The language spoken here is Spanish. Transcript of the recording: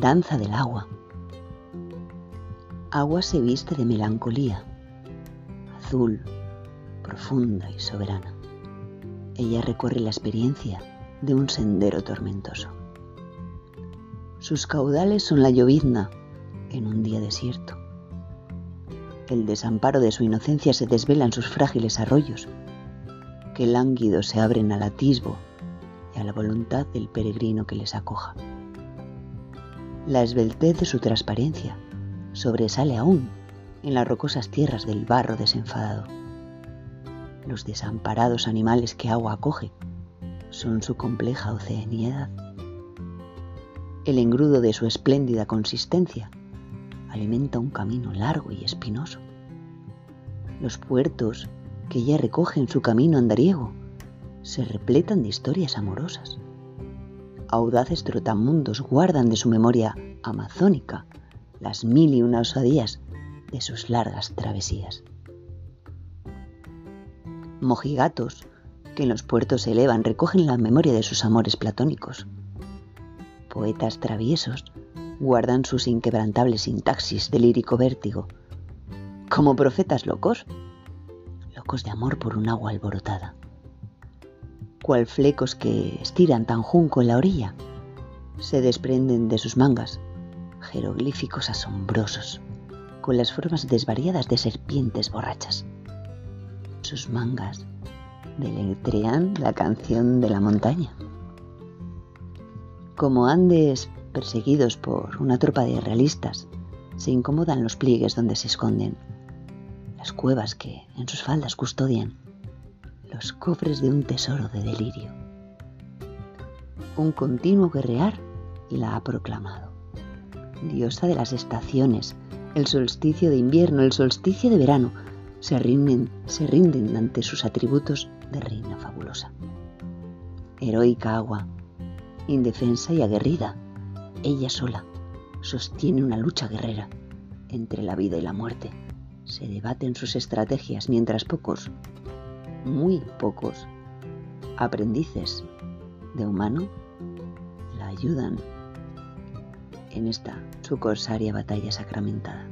Danza del agua. Agua se viste de melancolía, azul, profunda y soberana. Ella recorre la experiencia de un sendero tormentoso. Sus caudales son la llovizna en un día desierto. El desamparo de su inocencia se desvela en sus frágiles arroyos, que lánguidos se abren al atisbo y a la voluntad del peregrino que les acoja. La esbeltez de su transparencia sobresale aún en las rocosas tierras del barro desenfadado. Los desamparados animales que agua acoge son su compleja oceanidad. El engrudo de su espléndida consistencia alimenta un camino largo y espinoso. Los puertos que ella recoge en su camino andariego se repletan de historias amorosas. Audaces trotamundos guardan de su memoria amazónica las mil y una osadías de sus largas travesías. Mojigatos que en los puertos se elevan recogen la memoria de sus amores platónicos. Poetas traviesos guardan sus inquebrantables sintaxis de lírico vértigo. Como profetas locos, locos de amor por un agua alborotada. Cual flecos que estiran tan junco en la orilla, se desprenden de sus mangas jeroglíficos asombrosos, con las formas desvariadas de serpientes borrachas. Sus mangas deletrean la canción de la montaña. Como Andes perseguidos por una tropa de realistas, se incomodan los pliegues donde se esconden, las cuevas que en sus faldas custodian, los cofres de un tesoro de delirio. Un continuo guerrear la ha proclamado. Diosa de las estaciones, el solsticio de invierno, el solsticio de verano, se rinden, se rinden ante sus atributos de reina fabulosa. Heroica agua, indefensa y aguerrida, ella sola sostiene una lucha guerrera entre la vida y la muerte. Se debaten sus estrategias mientras pocos, muy pocos, aprendices de humano la ayudan en esta su corsaria batalla sacramentada.